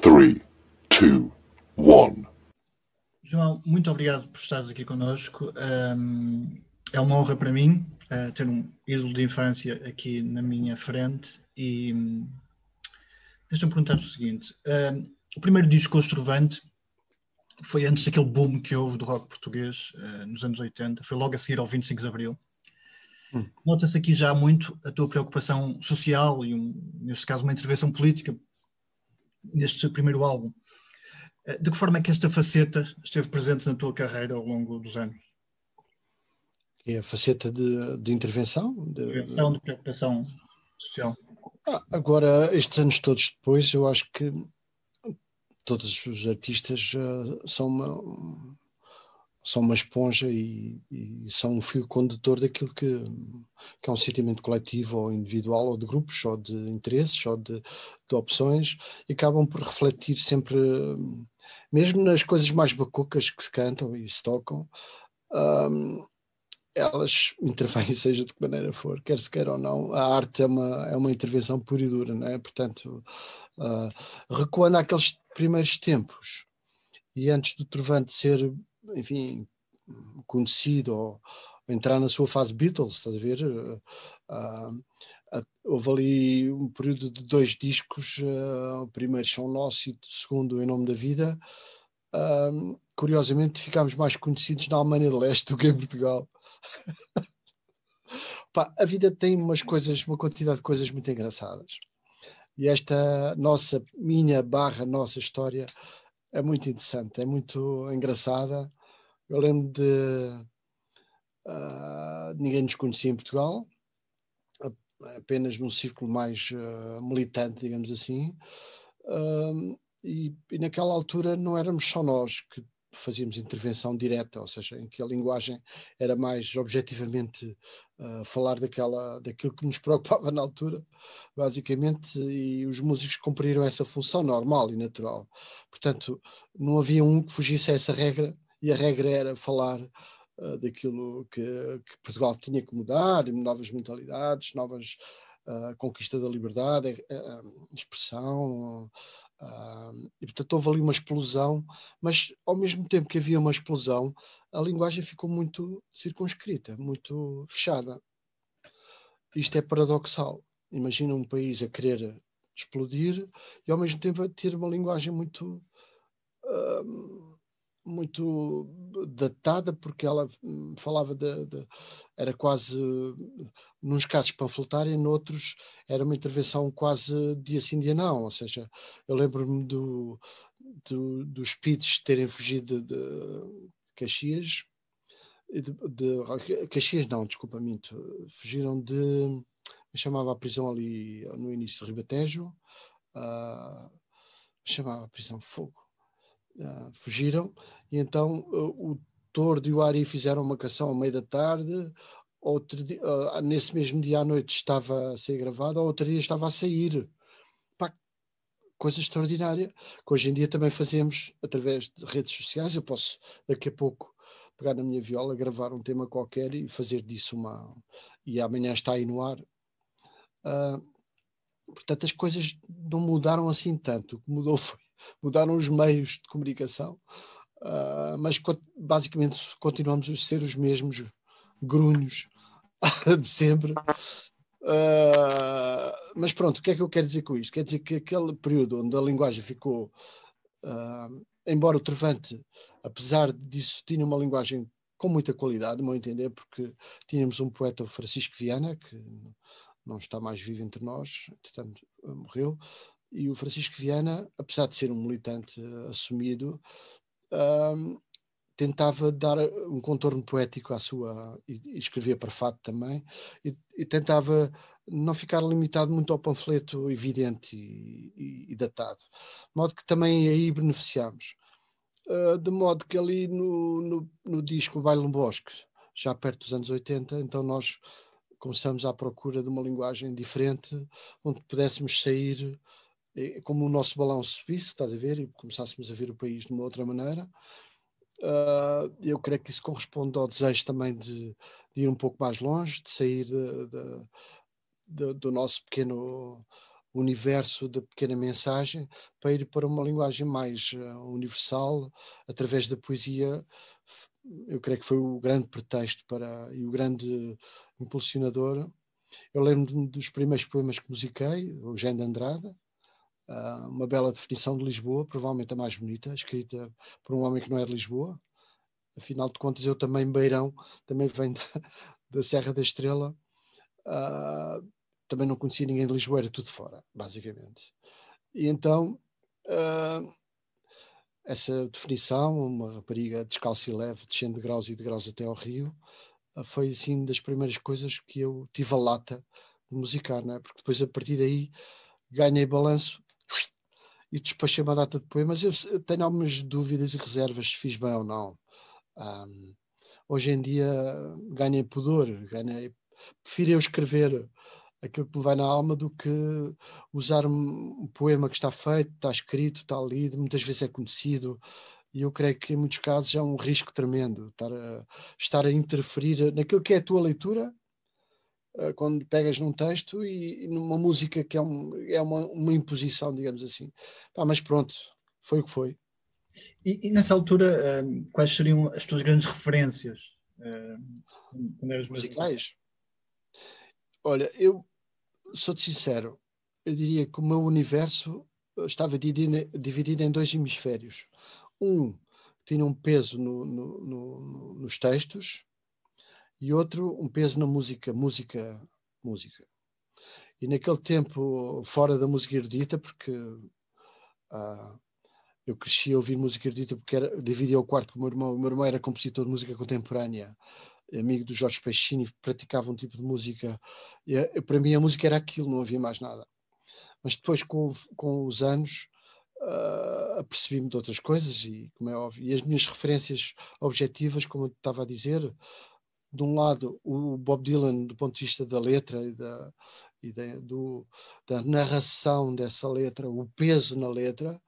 3, 2, 1. João, muito obrigado por estares aqui connosco. Um, é uma honra para mim uh, ter um ídolo de infância aqui na minha frente e um, deixa-me perguntar o seguinte: um, o primeiro disco Ostrovante foi antes daquele boom que houve do rock português uh, nos anos 80, foi logo a seguir ao 25 de Abril. Hum. Nota-se aqui já muito a tua preocupação social e, um, neste caso, uma intervenção política neste primeiro álbum. Eh, de que forma é que esta faceta esteve presente na tua carreira ao longo dos anos? É a faceta de, de intervenção? De intervenção, de preocupação social. Ah, agora, estes anos todos depois, eu acho que todos os artistas uh, são uma, são uma esponja e, e, são um fio condutor daquilo que, que, é um sentimento coletivo ou individual ou de grupos ou de interesses ou de, de opções e acabam por refletir sempre mesmo nas coisas mais bacucas que se cantam e se tocam um, elas intervêm seja de que maneira for, quer se queira ou não, a arte é uma, é uma intervenção pura e dura, não é? portanto uh, recuando àqueles primeiros tempos e antes do Trovante ser enfim, conhecido ou entrar na sua fase Beatles, estás a ver? Uh, uh, houve ali um período de dois discos, uh, o primeiro São Nosso e o segundo Em Nome da Vida. curiosamente, ficámos mais conhecidos na Alemanha de Leste do que em Portugal. Pá, a vida tem umas coisas, uma quantidade de coisas muito engraçadas. E esta nossa, minha barra, nossa história é muito interessante, é muito engraçada eu lembro de uh, ninguém nos conhecia em Portugal, apenas num círculo mais uh, militante, digamos assim, uh, e, e, naquela altura não éramos só nós que fazíamos intervenção direta, ou seja, em que a linguagem era mais objetivamente uh, falar daquela, daquilo que nos preocupava na altura, basicamente, e os músicos cumpriram essa função normal e natural. Portanto, não havia um que fugisse a essa regra e a regra era falar uh, daquilo que, que, Portugal tinha que mudar, novas mentalidades, novas uh, conquista da liberdade, uh, expressão, e portanto houve ali uma explosão, mas ao mesmo tempo que havia uma explosão, a linguagem ficou muito circunscrita, muito fechada. Isto é paradoxal. Imagina um país a querer explodir e ao mesmo tempo a ter uma linguagem muito muito datada porque ela hum, falava de, de, era quase nos casos panfletária, noutros era uma intervenção quase dia sim dia não, ou seja, eu lembro-me do, do, dos Pits terem fugido de, de Caxias de, de, Caxias não, desculpa minto, fugiram de chamava a prisão ali no início do Ribatejo uh, chamava a prisão Fogo uh, fugiram, e então uh, o Tordo e o Ari fizeram uma canção ao meio da tarde, outro dia, uh, nesse mesmo dia à noite estava a ser gravada, outro dia estava a sair. Pá, coisa extraordinária, que hoje em dia também fazemos através de redes sociais. Eu posso daqui a pouco pegar na minha viola, gravar um tema qualquer e fazer disso uma. E amanhã está aí no ar. Uh, portanto, as coisas não mudaram assim tanto. O que mudou foi mudaram os meios de comunicação, uh, mas basicamente continuamos a ser os mesmos grunhos de sempre. Uh, mas pronto, o que é que eu quero dizer com isto? Quer dizer que aquele período onde a linguagem ficou, uh, embora o Trovante, apesar disso, tinha uma linguagem com muita qualidade, meu entender, porque tínhamos um poeta, o Francisco Viana, que não está mais vivo entre nós, portanto morreu, e o Francisco Viana, apesar de ser um militante uh, assumido, uh, tentava dar um contorno poético à sua. e, e escrevia para fato também, e, e, tentava não ficar limitado muito ao panfleto evidente e, e datado. De modo que também aí beneficiámos. Uh, de modo que ali no, no, no disco Baile no Bosque, já perto dos anos 80, então nós começamos à procura de uma linguagem diferente, onde pudéssemos sair como o nosso balão subisse, estás a ver, e começássemos a ver o país de uma outra maneira. Uh, eu creio que isso corresponde ao desejo também de, de ir um pouco mais longe, de sair de, de, do nosso pequeno universo da pequena mensagem para ir para uma linguagem mais uh, universal através da poesia. Eu creio que foi o grande pretexto para e o grande impulsionador. Eu lembro-me dos primeiros poemas que musiquei o Jean de Andrade uh, uma bela definição de Lisboa provavelmente a mais bonita escrita por um homem que não é de Lisboa afinal de contas eu também beirão também venho da, da Serra da Estrela uh, também não conhecia ninguém de Lisboa, era tudo fora, basicamente. E então, uh, essa definição, uma rapariga descalça e leve, descendo de graus e de graus até ao rio, uh, foi assim das primeiras coisas que eu tive a lata de musicar, não é? porque depois a partir daí ganhei balanço e despachei uma data de poemas. Eu tenho algumas dúvidas e reservas se fiz bem ou não. Um, hoje em dia ganhei pudor, ganhei, prefiro eu escrever aquilo que me vai na alma do que usar um poema que está feito, está escrito, está lido, muitas vezes é conhecido. E eu creio que em muitos casos é um risco tremendo estar a, estar a interferir naquilo que é a tua leitura, quando pegas num texto e, e numa música que é, um, é uma, uma imposição, digamos assim. Pá, mas pronto, foi o que foi. E, e nessa altura, um, quais seriam as tuas grandes referências? Um, eras musicais? Olha, eu sou-te sincero, eu diria que o meu universo estava dividido, dividido em dois hemisférios. Um tinha um peso no, no, no, nos textos e outro um peso na música, música, música. E naquele tempo, fora da música erudita, porque uh, eu cresci a ouvir música erudita porque era, dividia o quarto com o meu irmão. O meu irmão era compositor de música contemporânea amigo do Jorge Peixini, praticava um tipo de música. E, para mim a música era aquilo, não havia mais nada. Mas depois, com, com os anos, uh, apercebi-me de outras coisas e, como é óbvio, e as minhas referências objetivas, como eu estava a dizer, de um lado o Bob Dylan do ponto de vista da letra e da, e da, do, da narração dessa letra, o peso na letra,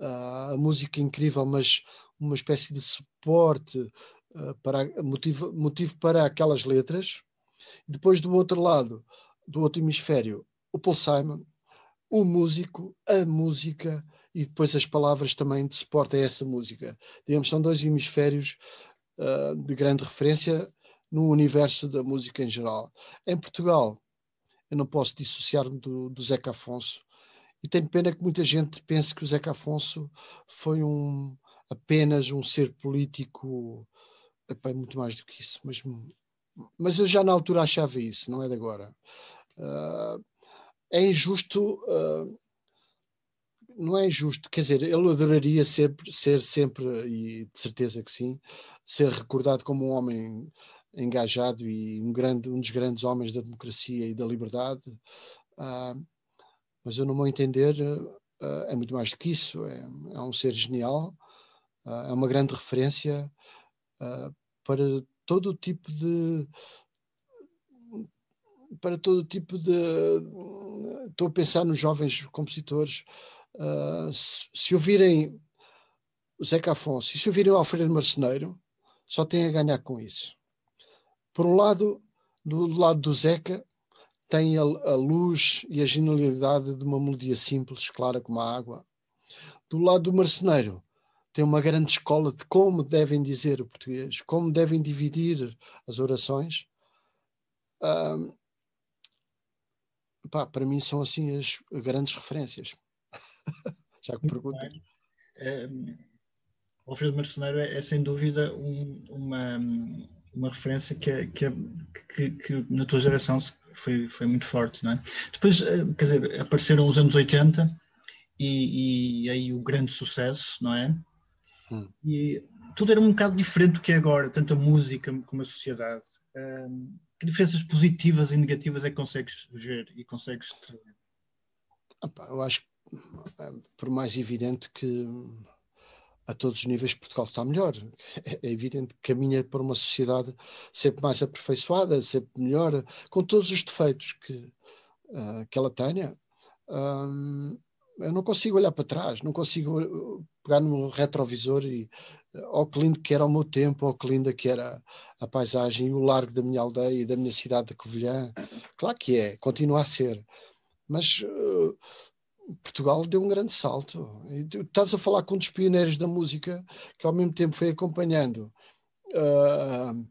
uh, a música incrível, mas uma espécie de suporte eh, para, motivo, motivo para aquelas letras. Depois, do outro lado, do outro hemisfério, o Paul Simon, o músico, a música e depois as palavras também de suporte a essa música. Digamos, são dois hemisférios uh, de grande referência no universo da música em geral. Em Portugal, eu não posso dissociar-me do, do Zeca Afonso e tenho pena que muita gente pense que o Zeca Afonso foi um, apenas um ser político Epá, muito mais do que isso, mas, mas eu já na altura achava isso, não é de agora. Uh, é injusto, uh, não é injusto, quer dizer, ele adoraria ser, ser sempre, e de certeza que sim, ser recordado como um homem engajado e um, grande, um dos grandes homens da democracia e da liberdade, uh, mas eu, no meu entender, é muito mais do que isso, é, é um ser genial, é uma grande referência uh, para todo o tipo de para todo tipo de estou a pensar nos jovens compositores uh, se, se, ouvirem o Zeca Afonso e se ouvirem o Alfredo Marceneiro só têm a ganhar com isso por um lado do lado do Zeca tem a, a luz e a genialidade de uma melodia simples, clara como a água do lado do marceneiro tem uma grande escola de como devem dizer o português, como devem dividir as orações. Um, pá, para mim são assim as grandes referências. Já que pergunto. Um, Alfredo Marceneiro é, é, sem dúvida um, uma, uma referência que, é, que, é, que, que, na tua geração foi, foi muito forte, não é? Depois, eh, quer dizer, apareceram os anos 80 e, e aí o grande sucesso, não é? Hum. E tudo era um bocado diferente do que é agora, tanto a música como a sociedade. Um, que diferenças positivas e negativas é que consegues ver e consegues trazer? eu acho que, por mais evidente que a todos os níveis Portugal está melhor. É evidente que caminha para uma sociedade sempre mais aperfeiçoada, sempre melhor, com todos os defeitos que, uh, que ela tenha. Um, eu não consigo olhar para trás, não consigo uh, pegar no retrovisor e oh que lindo que era o meu tempo, oh que linda que era a paisagem e o largo da minha aldeia e da minha cidade de Covilhã. Claro que é, continua a ser, Mas uh, Portugal deu um grande salto. E estás a falar com um dos pioneiros da música que ao mesmo tempo foi acompanhando uh,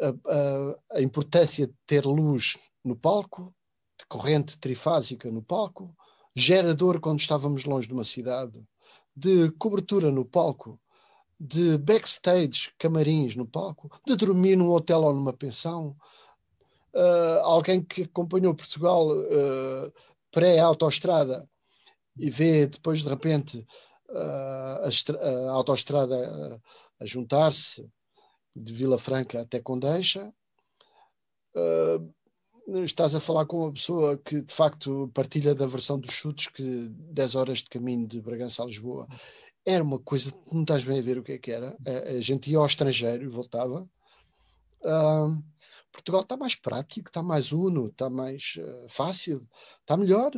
a, a, a, importância de ter luz no palco, de corrente trifásica no palco, gerador quando estávamos longe de uma cidade, de cobertura no palco, de backstage, camarins no palco, de dormir num hotel ou numa pensão. Uh, alguém que acompanhou Portugal uh, pré-autoestrada e vê depois de repente uh, a, a, autoestrada a juntar-se de Vila Franca até Condeixa. estás a falar com uma pessoa que de facto partilha da versão dos chutes que 10 horas de caminho de Bragança a Lisboa era uma coisa não estás bem a ver o que é que era. A, a gente ia ao estrangeiro e voltava. Uh, Portugal está mais prático, está mais uno, está mais uh, fácil, está melhor.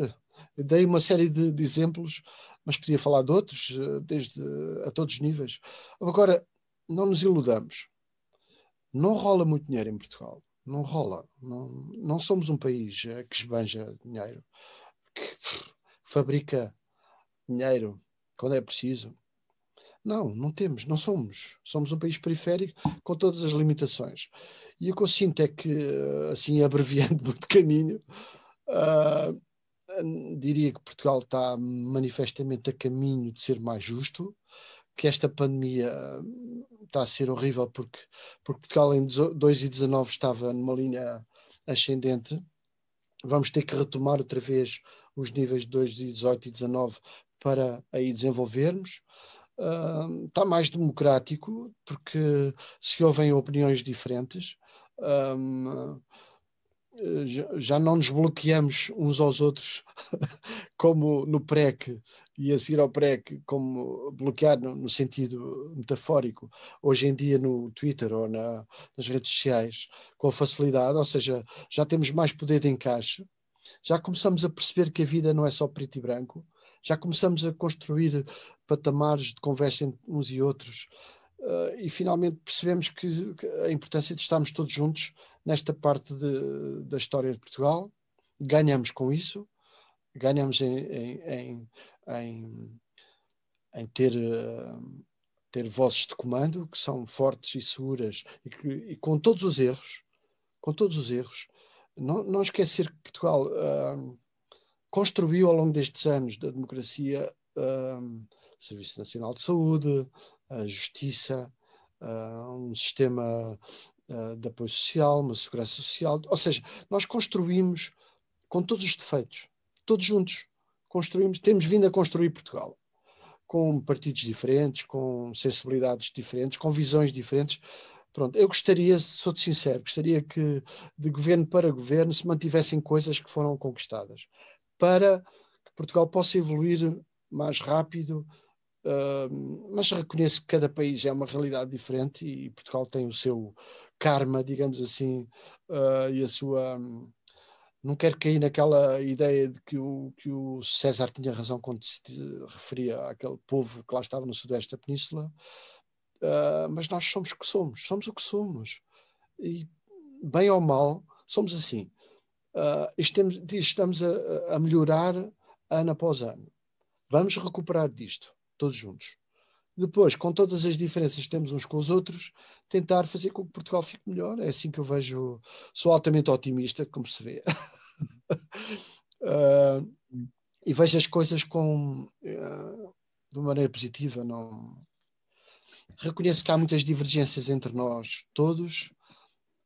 Eu dei uma série de, de, exemplos, mas podia falar de outros, uh, desde a todos os níveis. Agora, não nos iludamos. Não rola muito dinheiro em Portugal. Não rola. Não, não somos um país uh, que esbanja dinheiro, que fabrica dinheiro quando é preciso. Não, não temos, não somos. Somos um país periférico com todas as limitações. E o que eu sinto é que, assim, abreviando muito caminho, uh, diria que Portugal está manifestamente a caminho de ser mais justo, que esta pandemia está a ser horrível porque, porque Portugal em 2019 estava numa linha ascendente. Vamos ter que retomar outra vez os níveis de 2018 e 2019 para aí desenvolvermos. Uh, está mais democrático, porque se ouvem opiniões diferentes, um, já não nos bloqueamos uns aos outros, como no PREC e a seguir ao PREC, como bloquear no, no, sentido metafórico, hoje em dia no Twitter ou na, nas redes sociais, com facilidade, ou seja, já temos mais poder de encaixe, já começamos a perceber que a vida não é só preto e branco, já começamos a construir patamares de conversa entre uns e outros uh, e finalmente percebemos que, que, a importância de estarmos todos juntos nesta parte de, da história de Portugal. Ganhamos com isso, ganhamos em, em, em, em ter, uh, ter vozes de comando que são fortes e seguras e, que, e com todos os erros, com todos os erros, não, não esquecer que Portugal uh, construiu ao longo destes anos da democracia um, Serviço Nacional de Saúde, a Justiça, uh, um sistema uh, de apoio social, uma segurança social. Ou seja, nós construímos com todos os defeitos, todos juntos, construímos, temos vindo a construir Portugal com partidos diferentes, com sensibilidades diferentes, com visões diferentes. Pronto, eu gostaria, sou-te sincero, gostaria que de governo para governo se mantivessem coisas que foram conquistadas para que Portugal possa evoluir mais rápido, uh, mas reconheço que cada país é uma realidade diferente e Portugal tem o seu karma, digamos assim, uh, e a sua. Um, não quero cair naquela ideia de que o, que o César tinha razão quando se referia àquele povo que lá estava no sudeste da península, uh, mas nós somos o que somos, somos o que somos. E, bem ou mal, somos assim uh, estamos, estamos a, a, melhorar ano após ano. Vamos recuperar disto, todos juntos. Depois, com todas as diferenças que temos uns com os outros, tentar fazer com que Portugal fique melhor. É assim que eu vejo. Sou altamente otimista, como se vê. uh, e vejo as coisas com, uh, de uma maneira positiva. Não... Reconheço que há muitas divergências entre nós todos,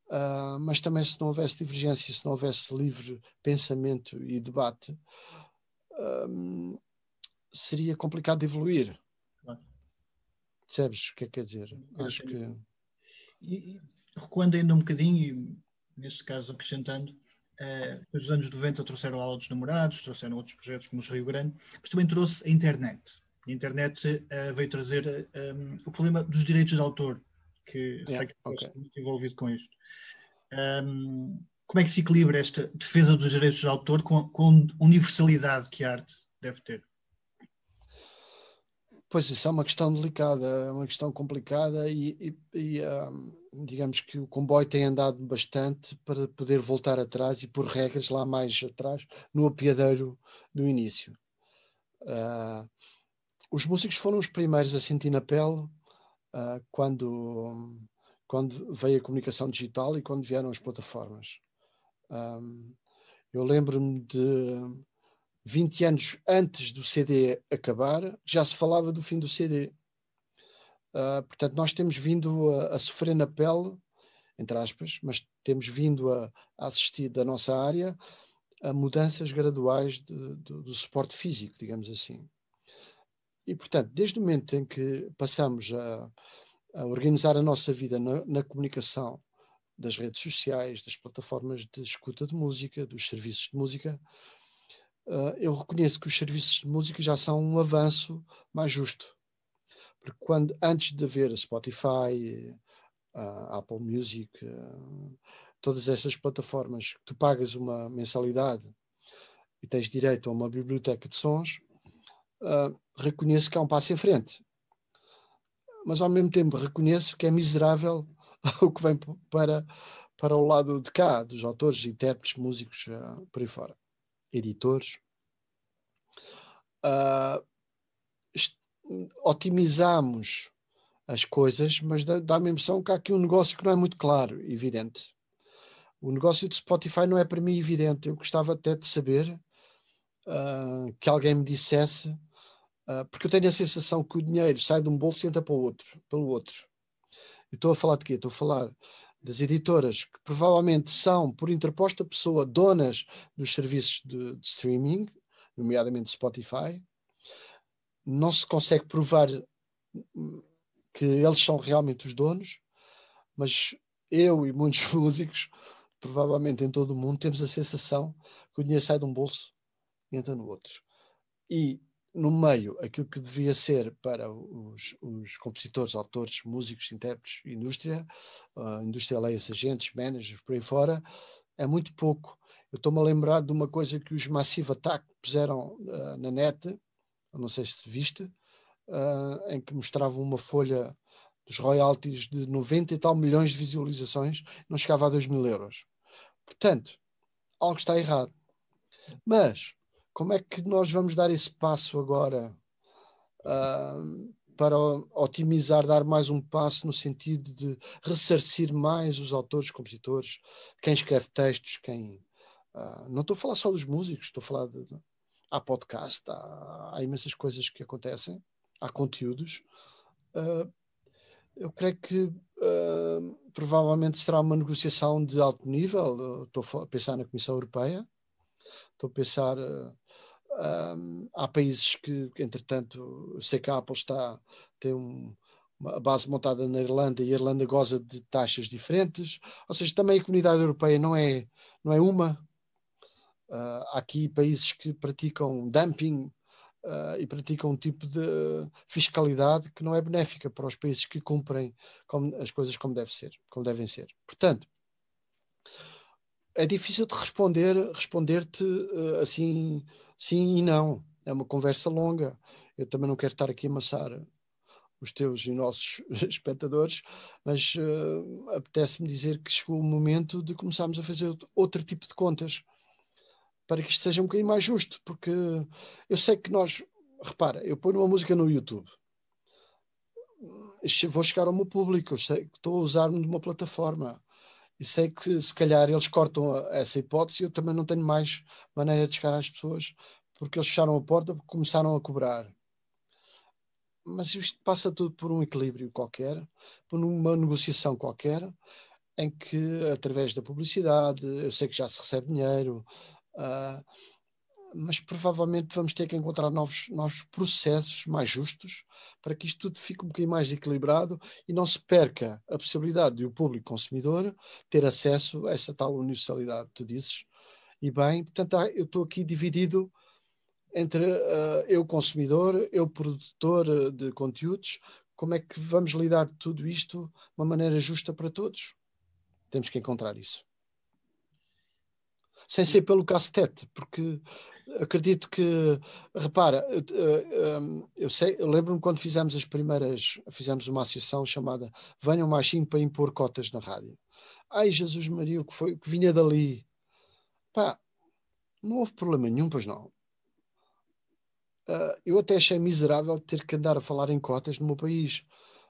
Uh, mas também se não houvesse divergência, se não houvesse livre pensamento e debate, um, seria complicado de evoluir. Claro. Percebes o que é que quer dizer? Eu Acho que. E, e, recuando ainda um bocadinho, e neste caso acrescentando, uh, os anos 90 trouxeram a aula dos namorados, trouxeram outros projetos como os Rio Grande, mas também trouxe a internet. A internet uh, veio trazer um, o problema dos direitos de autor, que yeah, sei que okay. muito envolvido com isto. Um, como é que se equilibra esta defesa dos direitos de autor com, com a universalidade que a arte deve ter? Pois isso é uma questão delicada, é uma questão complicada e, e, e um, digamos que o comboio tem andado bastante para poder voltar atrás e por regras lá mais atrás no apiadeiro do início. Uh, os músicos foram os primeiros a sentir na pele uh, quando, quando veio a comunicação digital e quando vieram as plataformas. Um, eu lembro-me de 20 anos antes do CD acabar, já se falava do fim do CD. Uh, portanto, nós temos vindo a, a, sofrer na pele, entre aspas, mas temos vindo a, a assistir da nossa área a mudanças graduais de, de, do suporte físico, digamos assim. E, portanto, desde o momento em que passamos a, a organizar a nossa vida na, na, comunicação das redes sociais, das plataformas de escuta de música, dos serviços de música, uh, eu reconheço que os serviços de música já são um avanço mais justo. Porque quando, antes de haver a Spotify, a Apple Music, uh, todas essas plataformas, tu pagas uma mensalidade e tens direito a uma biblioteca de sons, uh, reconheço que há um passo em frente. Mas ao mesmo tempo reconheço que é miserável o que vem para, para o lado de cá, dos autores, intérpretes, músicos, uh, por aí fora, editores. Uh, otimizamos as coisas, mas dá-me a impressão que há aqui um negócio que não é muito claro, evidente. O negócio de Spotify não é para mim evidente. Eu gostava até de saber uh, que alguém me dissesse, uh, porque eu tenho a sensação que o dinheiro sai de um bolso e entra para o outro, pelo outro. E estou a falar de quê? Estou a falar das editoras que provavelmente são, por interposta pessoa, donas dos serviços de, de streaming, nomeadamente Spotify. Não se consegue provar que eles são realmente os donos, mas eu e muitos músicos provavelmente em todo o mundo, temos a sensação que o dinheiro sai de um bolso e entra no outro. E no meio, aquilo que devia ser para os, os compositores, autores, músicos, intérpretes, indústria, uh, indústria leia-se agentes, managers, por aí fora, é muito pouco. Eu estou-me a lembrar de uma coisa que os Massive Attack puseram uh, na net, não sei se viste, uh, em que mostravam uma folha dos royalties de 90 e tal milhões de visualizações, não chegava a 2 mil euros. Portanto, algo está errado. Mas, como é que nós vamos dar esse passo agora uh, para otimizar, dar mais um passo no sentido de ressarcir mais os autores, compositores, quem escreve textos, quem. Uh, não estou a falar só dos músicos, estou a falar de. Há podcast, há, há imensas coisas que acontecem, há conteúdos. Uh, eu creio que uh, provavelmente será uma negociação de alto nível. Estou a pensar na Comissão Europeia, estou a pensar. Uh, um, há países que, entretanto, eu sei que a Apple está, tem um, uma base montada na Irlanda e a Irlanda goza de taxas diferentes. Ou seja, também a comunidade europeia não é, não é uma. Uh, há aqui países que praticam dumping uh, e praticam um tipo de fiscalidade que não é benéfica para os países que cumprem como, as coisas como deve ser, como devem ser. Portanto, é difícil de responder, responder-te uh, assim, sim e não. É uma conversa longa. Eu também não quero estar aqui a amassar os teus e nossos espectadores, mas uh, apetece-me dizer que chegou o momento de começarmos a fazer outro tipo de contas para que isto seja um bocadinho mais justo, porque eu sei que nós, repara, eu ponho uma música no YouTube, vou chegar ao meu público, eu sei que estou a usar-me de uma plataforma e sei que se calhar eles cortam essa hipótese, eu também não tenho mais maneira de chegar às pessoas, porque eles fecharam a porta porque começaram a cobrar. Mas isto passa tudo por um equilíbrio qualquer, por uma negociação qualquer, em que através da publicidade, eu sei que já se recebe dinheiro, Uh, mas provavelmente vamos ter que encontrar novos, novos processos mais justos para que isto tudo fique um bocadinho mais equilibrado e não se perca a possibilidade de o público consumidor ter acesso a essa tal universalidade que tu dizes. E bem, portanto, eu estou aqui dividido entre uh, eu consumidor, eu produtor de conteúdos, como é que vamos lidar tudo isto de uma maneira justa para todos? Temos que encontrar isso. Sem ser pelo castete, porque acredito que, repara, eu, sei, eu lembro-me quando fizemos as primeiras, fizemos uma associação chamada Venham Machinho para impor cotas na rádio. Ai, Jesus Maria, o que foi, que vinha dali. Pá, não houve problema nenhum, pois não. Uh, eu até achei miserável ter que andar a falar em cotas no meu país.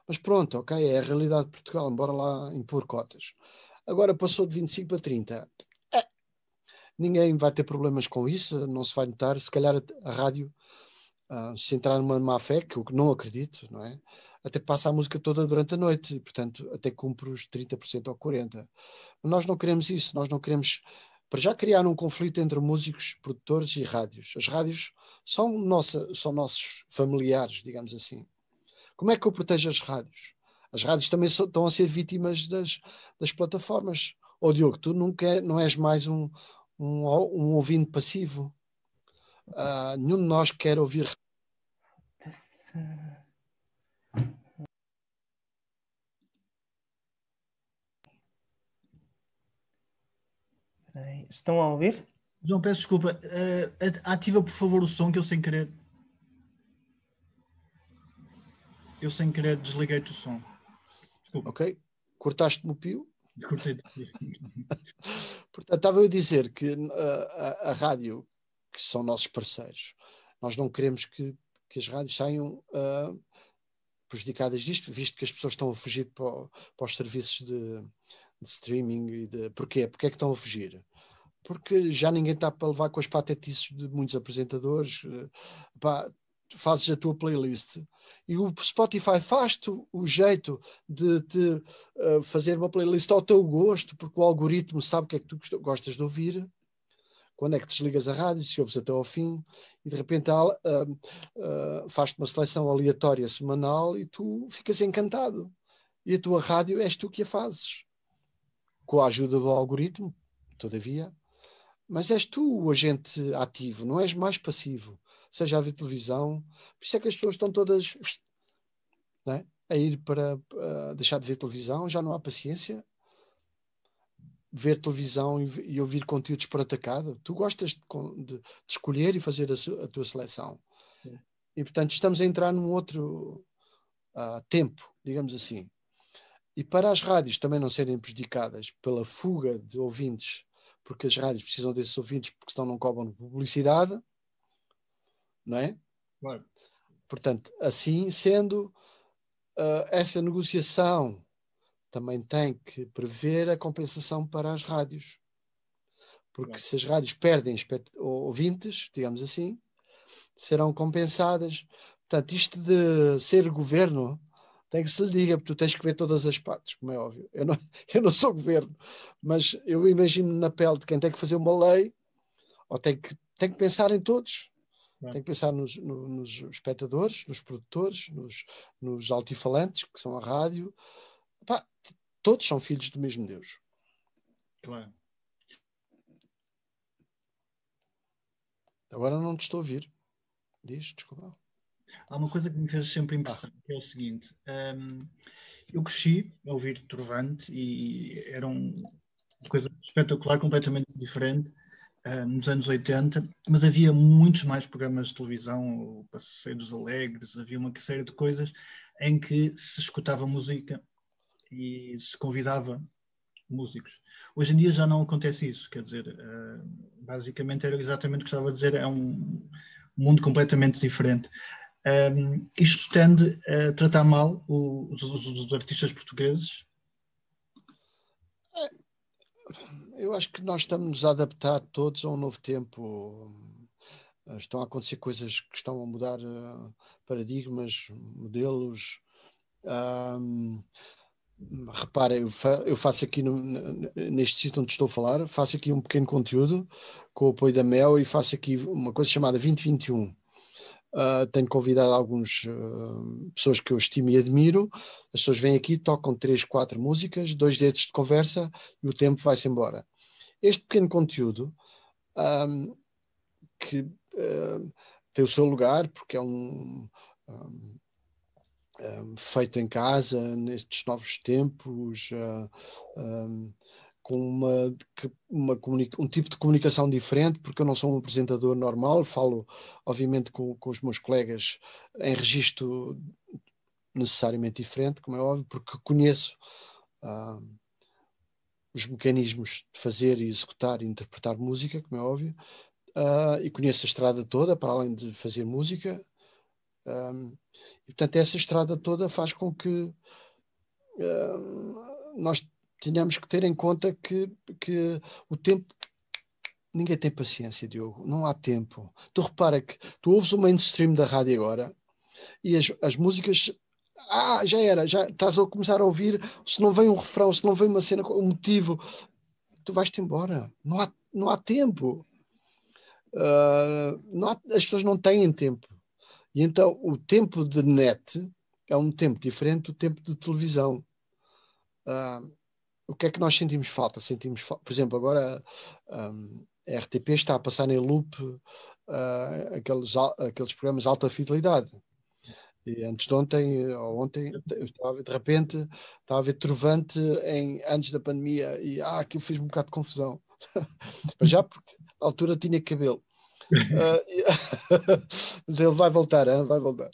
Mas pronto, ok, é a realidade de Portugal, embora lá impor cotas. Agora passou de 25 para 30. Ninguém vai ter problemas com isso, não se vai notar. Se calhar a, rádio, uh, se entrar numa má fé, que eu não acredito, não é? Até passa a música toda durante a noite e, portanto, até cumpre os 30% ou 40%. Mas nós não queremos isso, nós não queremos para já criar um conflito entre músicos, produtores e rádios. As rádios são, nossa, são nossos familiares, digamos assim. Como é que eu protejo as rádios? As rádios também estão a ser vítimas das, das plataformas. Ô oh, Diogo, tu nunca é, não és mais um, um, um ouvinte passivo. Uh, nenhum de nós quer ouvir. Estão a ouvir? João, peço desculpa. Uh, ativa, por favor, o som que eu sem querer. Eu sem querer desliguei-te o som. Desculpa. Ok. Cortaste-me o pio? Cortei. Portanto, estava eu a dizer que uh, a, a, rádio, que são nossos parceiros, nós não queremos que, que as rádios saiam uh, prejudicadas disto, visto que as pessoas estão a fugir para, para os serviços de, de streaming e de. Porquê? Porque é que estão a fugir? Porque já ninguém está para levar com as patetices de muitos apresentadores. Eh, pá, fazes a tua playlist e o Spotify faz-te o jeito de, de uh, fazer uma playlist ao teu gosto, porque o algoritmo sabe o que é que tu gostas de ouvir. Quando é que desligas a rádio, se ouves até ao fim, e de repente uh, uh, faz-te uma seleção aleatória semanal e tu ficas encantado. E a tua rádio és tu que a fazes com a ajuda do algoritmo, todavia, mas és tu o agente ativo, não és mais passivo. Seja a ver televisão, por isso é que as pessoas estão todas é? a ir para uh, deixar de ver televisão, já não há paciência. Ver televisão e, e ouvir conteúdos por atacado. Tu gostas de, de, de escolher e fazer a, a tua seleção. Sim. E portanto estamos a entrar num outro uh, tempo, digamos assim. E para as rádios também não serem prejudicadas pela fuga de ouvintes, porque as rádios precisam desses ouvintes porque senão não cobram publicidade, não é? Claro. Portanto, assim sendo, uh, essa negociação também tem que prever a compensação para as rádios. Porque claro. se as rádios perdem ouvintes, digamos assim, serão compensadas. Portanto, isto de ser governo tem que se lhe diga, porque tu tens que ver todas as partes, como é óbvio. Eu não, eu não sou governo, mas eu imagino na pele de quem tem que fazer uma lei, ou tem que, tem que pensar em todos. Tem que pensar nos, no, nos espectadores, nos produtores, nos, nos altifalantes, que são a rádio. Pá, todos são filhos do mesmo Deus. Claro. Agora não te estou a ouvir. Diz, desculpa. Há uma coisa que me fez sempre impressão, que é o seguinte: um, eu cresci a ouvir Trovante e era um, uma coisa espetacular, completamente diferente uh, nos anos 80, mas havia muitos mais programas de televisão, o Passeios Alegres, havia uma série de coisas em que se escutava música e se convidava músicos. Hoje em dia já não acontece isso, quer dizer, uh, basicamente era exatamente o que estava a dizer, é um mundo completamente diferente. Um, isto tende a tratar mal os, os, os, artistas portugueses? É, eu acho que nós estamos a adaptar todos a um novo tempo. Estão a acontecer coisas que estão a mudar uh, paradigmas, modelos. Um, repara, eu, fa eu, faço aqui no, neste sítio onde estou a falar, faço aqui um pequeno conteúdo com o apoio da Mel e faço aqui uma coisa chamada 2021 Uh, tenho convidado algumas uh, pessoas que eu estimo e admiro. As pessoas vêm aqui, tocam três, quatro músicas, dois dedos de conversa e o tempo vai-se embora. Este pequeno conteúdo, um, que uh, tem o seu lugar, porque é um, um, feito em casa, nestes novos tempos, com uma, uma um tipo de comunicação diferente, porque eu não sou um apresentador normal, falo, obviamente, com, com os meus colegas em registro necessariamente diferente, como é óbvio, porque conheço uh, os mecanismos de fazer e executar e interpretar música, como é óbvio, uh, e conheço a estrada toda, para além de fazer música. Um, e, portanto, essa estrada toda faz com que nós tenhamos que ter em conta que, que o tempo. Ninguém tem paciência, Diogo. Não há tempo. Tu repara que tu ouves o mainstream da rádio agora e as, as músicas ah, já era, já estás a começar a ouvir, se não vem um refrão, se não vem uma cena, um motivo, tu vais-te embora. Não há, não há tempo. Uh, não há, as pessoas não têm tempo. E então o tempo de net é um tempo diferente do tempo de televisão. Uh, o que é que nós sentimos falta? Sentimos, por exemplo, agora um, a RTP está a passar em loop uh, aqueles, aqueles programas de alta fidelidade. E antes de ontem, ou ontem, estava, de repente, estava a ver Trovante em, antes da pandemia e ah, aquilo fez um bocado de confusão. Mas já porque a altura tinha cabelo. Uh, mas ele vai voltar, hein? vai voltar.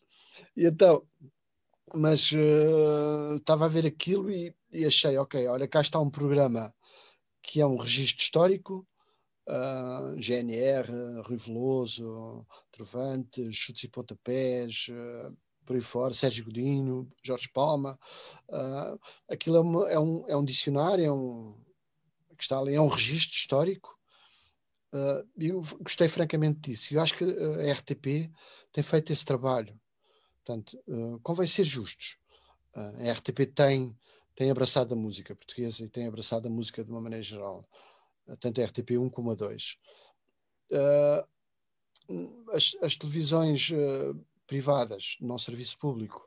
E então, mas uh, estava a ver aquilo e, e, achei, ok, olha, cá está um programa que é um registro histórico, uh, GNR, Rui Veloso, Trovante, Chutes e Pontapés, uh, por aí fora, Sérgio Godinho, Jorge Palma. Uh, aquilo é, uma, é, um, é um dicionário, é um, que está ali, é um registro histórico. Uh, eu gostei francamente disso. Eu acho que a RTP tem feito esse trabalho. Portanto, uh, convém ser justos. Uh, a RTP tem, tem abraçado a música portuguesa e tem abraçado a música de uma maneira geral, uh, tanto a RTP 1 como a 2. Uh, as, as, televisões privadas, no serviço público,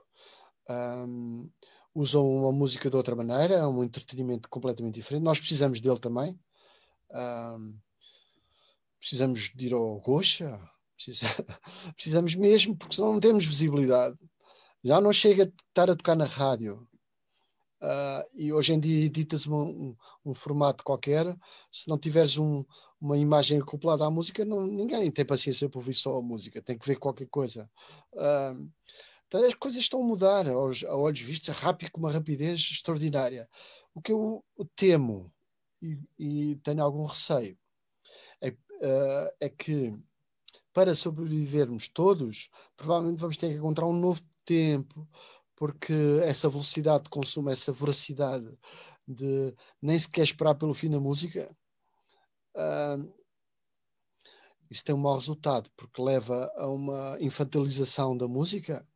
um, usam uma música de outra maneira, é um entretenimento completamente diferente. Nós precisamos dele também. Um, precisamos de ir ao Goxa, Precisa, precisamos mesmo, porque senão não temos visibilidade. Já não chega a estar a tocar na rádio. Uh, e hoje em dia editas um, um, um, formato qualquer, se não tiveres um, uma imagem acoplada à música, não, ninguém tem paciência para ouvir só a música, tem que ver qualquer coisa. Uh, então as coisas estão a mudar aos, a olhos vistos, rápido, com uma rapidez extraordinária. O que eu temo e, e tenho algum receio é, uh, é que para sobrevivermos todos, provavelmente vamos ter que encontrar um novo tempo, porque essa velocidade de consumo, essa voracidade de nem sequer esperar pelo fim da música, uh, isso tem um mau resultado, porque leva a uma infantilização da música.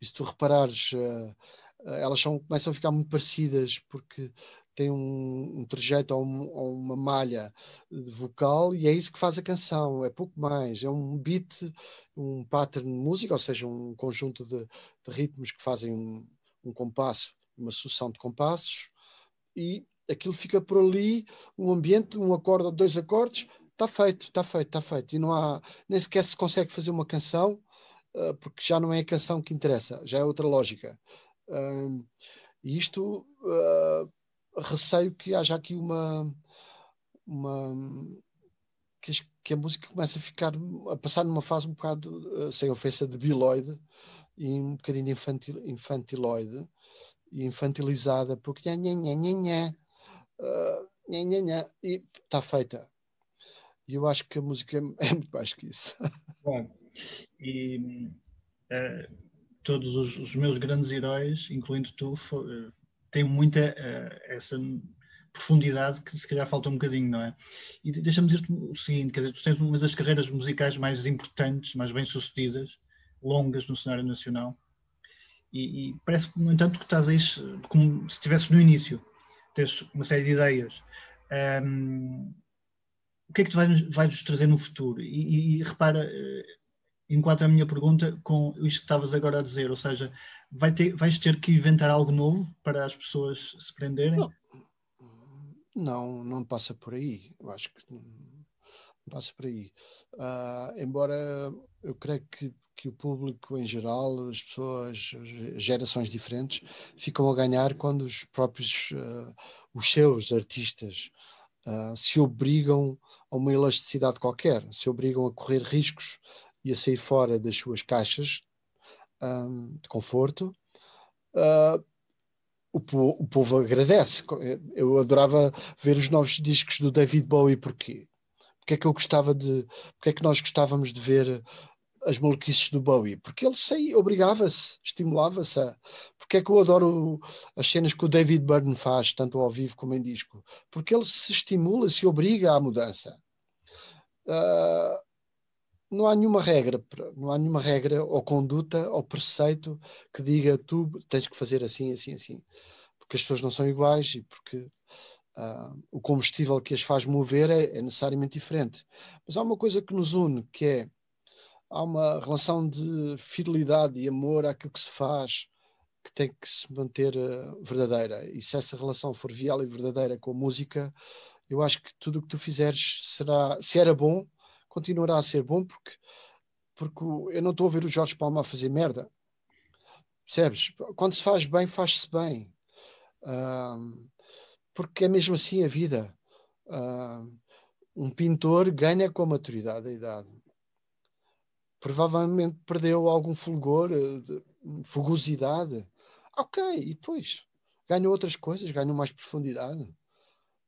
E se tu reparares, uh, elas são, começam a ficar muito parecidas porque tem um, um trejeito ou, um, ou, uma malha vocal e é isso que faz a canção, é pouco mais, é um beat, um pattern de música, ou seja, um conjunto de, de ritmos que fazem um, um compasso, uma sucessão de compassos e aquilo fica por ali, um ambiente, um acorde ou dois acordes, está feito, está feito, está feito. E não há, nem sequer se consegue fazer uma canção, uh, porque já não é a canção que interessa, já é outra lógica. Uh, isto uh, receio que haja aqui uma, uma que, que, a música começa a ficar a passar numa fase um bocado uh, sem ofensa de biloide e um bocadinho infantil, infantiloide e infantilizada porque nha, nha, nha, nha, nha, nha, nha, e está feita. E eu acho que a música é muito mais que isso. Bom, e uh, todos os, os, meus grandes heróis incluindo tu tem muita uh, essa profundidade que se calhar falta um bocadinho, não é? E deixa-me dizer-te o seguinte, quer dizer, tu tens uma das carreiras musicais mais importantes, mais bem-sucedidas, longas no cenário nacional, e, e parece, no entanto, que estás aí como se estivesses no início, tens uma série de ideias. Um, o que é que tu vais, vais trazer no futuro? E, e, e repara, enquanto a minha pergunta com isto que estavas agora a dizer, ou seja, vai ter, vais ter que inventar algo novo para as pessoas se prenderem? Não, não, não passa por aí. Eu acho que não passa por aí. Uh, embora eu creio que, que o público em geral, as pessoas, gerações diferentes, ficam a ganhar quando os próprios uh, os seus artistas uh, se obrigam a uma elasticidade qualquer, se obrigam a correr riscos e a sair fora das suas caixas um, de conforto, uh, o, povo, o, povo agradece. Eu adorava ver os novos discos do David Bowie, porquê? Porque é que eu gostava de. Porque é que nós gostávamos de ver as maluquices do Bowie? Porque ele saía, obrigava-se, estimulava-se a. Porque é que eu adoro as cenas que o David Byrne faz, tanto ao vivo como em disco? Porque ele se estimula, se obriga à mudança. Uh, não há nenhuma regra, não há nenhuma regra ou conduta ou preceito que diga tu tens que fazer assim, assim, assim. Porque as pessoas não são iguais e porque uh, o combustível que as faz mover é, é, necessariamente diferente. Mas há uma coisa que nos une, que é há uma relação de fidelidade e amor àquilo que se faz que tem que se manter uh, verdadeira. E se essa relação for vial e verdadeira com a música, eu acho que tudo o que tu fizeres será, se era bom, continuará a ser bom porque, porque eu não estou a ver o Jorge Palma a fazer merda. Percebes? Quando se faz bem, faz-se bem. Porque é mesmo assim a vida. Um pintor ganha com a maturidade da idade. Provavelmente perdeu algum fulgor, eh, fugosidade. Ok, e depois? Ganhou outras coisas, ganhou mais profundidade.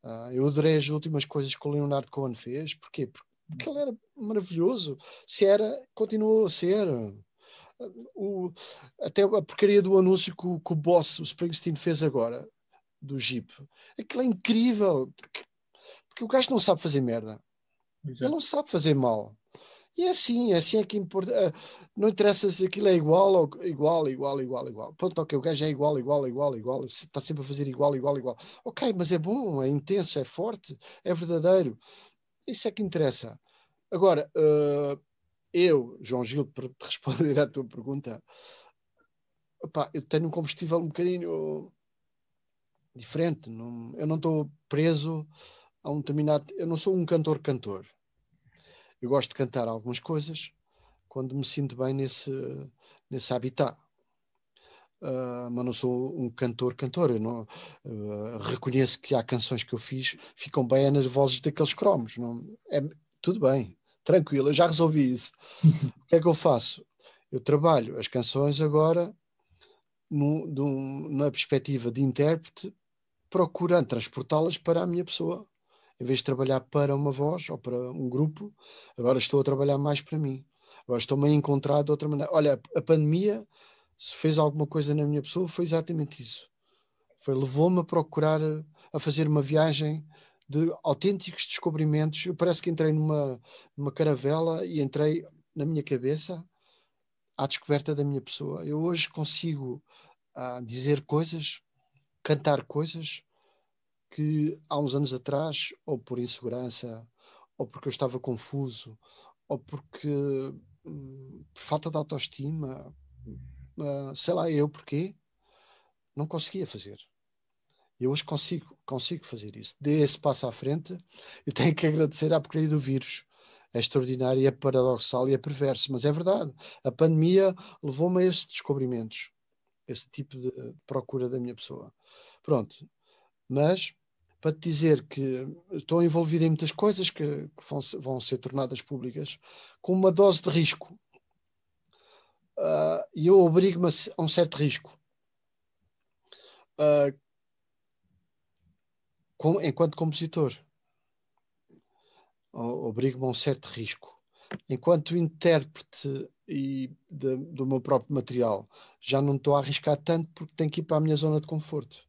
Uh, eu adorei as últimas coisas que o Leonardo Cohen fez. Porquê? Porque porque ele era maravilhoso. Se era, continuou a ser. O, até a porcaria do anúncio que o, que o boss, o Springsteen, fez agora, do Jeep. Aquilo é incrível, porque, porque o gajo não sabe fazer merda. Exato. Ele não sabe fazer mal. E é assim, é assim é que importa. Eh, não interessa se aquilo é igual ou igual, igual, igual, igual. Pronto, ok, o gajo é igual, igual, igual, igual. Está sempre a fazer igual, igual, igual. Ok, mas é bom, é intenso, é forte, é verdadeiro. Isso é que interessa. Agora, uh, eu, João Gil, para te responder à tua pergunta, eu tenho um combustível um bocadinho diferente. Não, eu não estou preso a um determinado. Eu não sou um cantor-cantor. Eu gosto de cantar algumas coisas quando me sinto bem nesse, nesse habitat. Uh, mas não sou um cantor-cantor. Eu não, uh, reconheço que há canções que eu fiz ficam bem nas vozes daqueles cromos. Não, é, tudo bem, tranquilo, eu já resolvi isso. o que é que eu faço? Eu trabalho as canções agora no, no, na perspectiva de intérprete, procurando transportá-las para a minha pessoa. Em vez de trabalhar para uma voz ou para um grupo, agora estou a trabalhar mais para mim. Agora estou-me a encontrar de outra maneira. Olha, a pandemia se fez alguma coisa na minha pessoa, foi exatamente isso. Foi levou-me a procurar, a fazer uma viagem de autênticos descobrimentos. Eu parece que entrei numa, numa caravela e entrei na minha cabeça à descoberta da minha pessoa. Eu hoje consigo ah, dizer coisas, cantar coisas que há uns anos atrás, ou por insegurança, ou porque eu estava confuso, ou porque hum, por falta de autoestima, uh, sei lá eu porquê, não conseguia fazer. Eu hoje consigo, consigo fazer isso. Dê esse passo à frente e tenho que agradecer à porcaria do vírus. É extraordinário, é paradoxal e é perverso, mas é verdade. A pandemia levou-me a esses descobrimentos, esse tipo de procura da minha pessoa. Pronto. Mas, para te dizer que estou envolvido em muitas coisas que, que vão, vão, ser tornadas públicas, com uma dose de risco uh, e eu obrigo-me a um certo risco. Uh, com, enquanto compositor, obrigo-me a um certo risco. Enquanto intérprete e de, do meu próprio material, já não estou a arriscar tanto porque tenho que ir para a minha zona de conforto.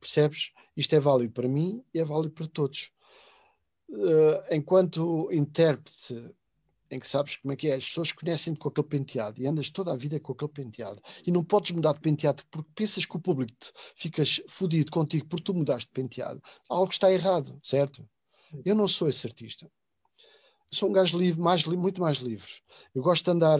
Percebes? Isto é válido para mim e é válido para todos. Uh, enquanto intérprete em que sabes como é que é, as pessoas conhecem-te com aquele penteado e andas toda a vida com aquele penteado e não podes mudar de penteado porque pensas que o público te ficas fodido contigo porque tu mudaste de penteado, algo está errado, certo? Eu não sou esse artista. Eu sou um gajo livre, mais, muito mais livre. Eu gosto de andar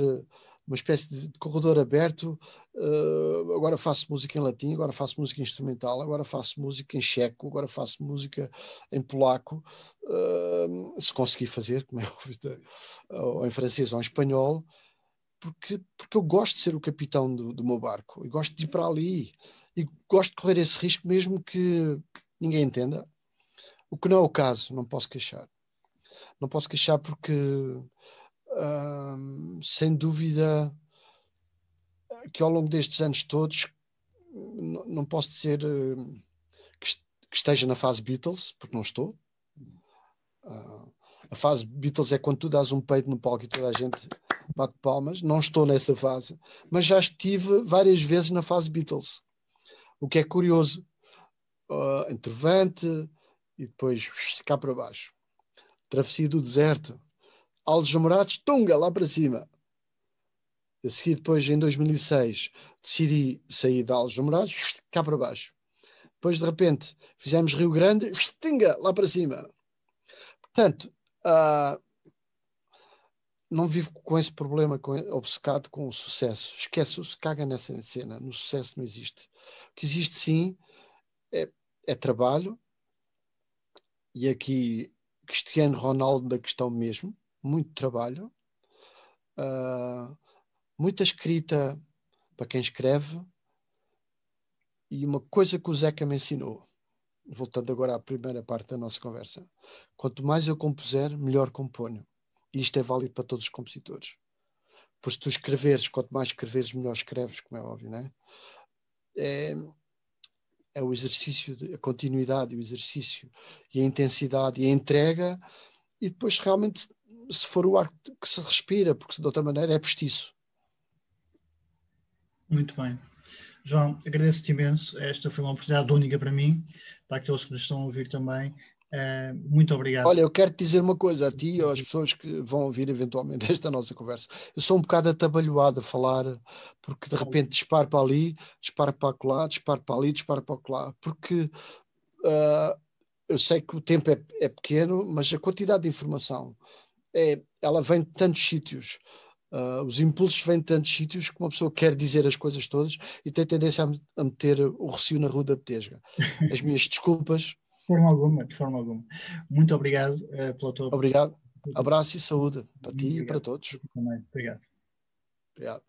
uma espécie de corredor aberto. Uh, agora faço música em latim, agora faço música instrumental, agora faço música em checo, agora faço música em polaco, uh, se conseguir fazer, como é óbvio, ou em francês ou em espanhol, porque, porque eu gosto de ser o capitão do, do meu barco e gosto de ir para ali e gosto de correr esse risco, mesmo que ninguém entenda. O que não é o caso, não posso queixar. Não posso queixar porque, sem dúvida, que ao longo destes anos todos, não, posso dizer hum, que, esteja na fase Beatles, porque não estou. Uh, a fase Beatles é quando tu dás um peito no palco e toda a gente bate palmas. Não estou nessa fase, mas já estive várias vezes na fase Beatles. O que é curioso, uh, entrovante e depois cá para baixo. Travessia do deserto, Aldos Namorados, Tunga, lá para cima. A seguir, depois, em 2006, decidi sair de Aldos Namorados, cá para baixo. Depois, de repente, fizemos Rio Grande, Tunga, lá para cima. Portanto, uh, não vivo com esse problema, com, obcecado com o sucesso. Esquece-se, caga nessa cena. No sucesso não existe. O que existe sim é, é trabalho. E aqui, Cristiano Ronaldo da questão mesmo. Muito trabalho. Uh, muita escrita para quem escreve. E uma coisa que o Zeca me ensinou, voltando agora à primeira parte da nossa conversa: quanto mais eu compuser, melhor componho. E isto é válido para todos os compositores. Pois tu escreveres, quanto mais escreveres, melhor escreves, como é óbvio, não é? É, é o exercício, de, a continuidade, o exercício e a intensidade e a entrega, e depois realmente, se for o ar que se respira, porque de outra maneira é postiço. Muito bem. João, agradeço-te imenso. Esta foi uma oportunidade única para mim, para aqueles que nos estão a ouvir também. Uh, muito obrigado. Olha, eu quero te dizer uma coisa a ti e às pessoas que vão ouvir eventualmente esta nossa conversa. Eu sou um bocado atabalhoado a falar, porque de repente disparo para ali, disparo para lá, disparo para ali, disparo para lá, porque uh, eu sei que o tempo é, é, pequeno, mas a quantidade de informação é, ela vem de tantos sítios. Uh, os impulsos vêm de tantos sítios que uma pessoa quer dizer as coisas todas e tem tendência a, meter o recio na rua da Betesga. As minhas desculpas forma alguma, de forma alguma. Muito obrigado uh, pela tua. Obrigado. Abraço e saúde para ti obrigado. e para todos. Também. Obrigado. Obrigado.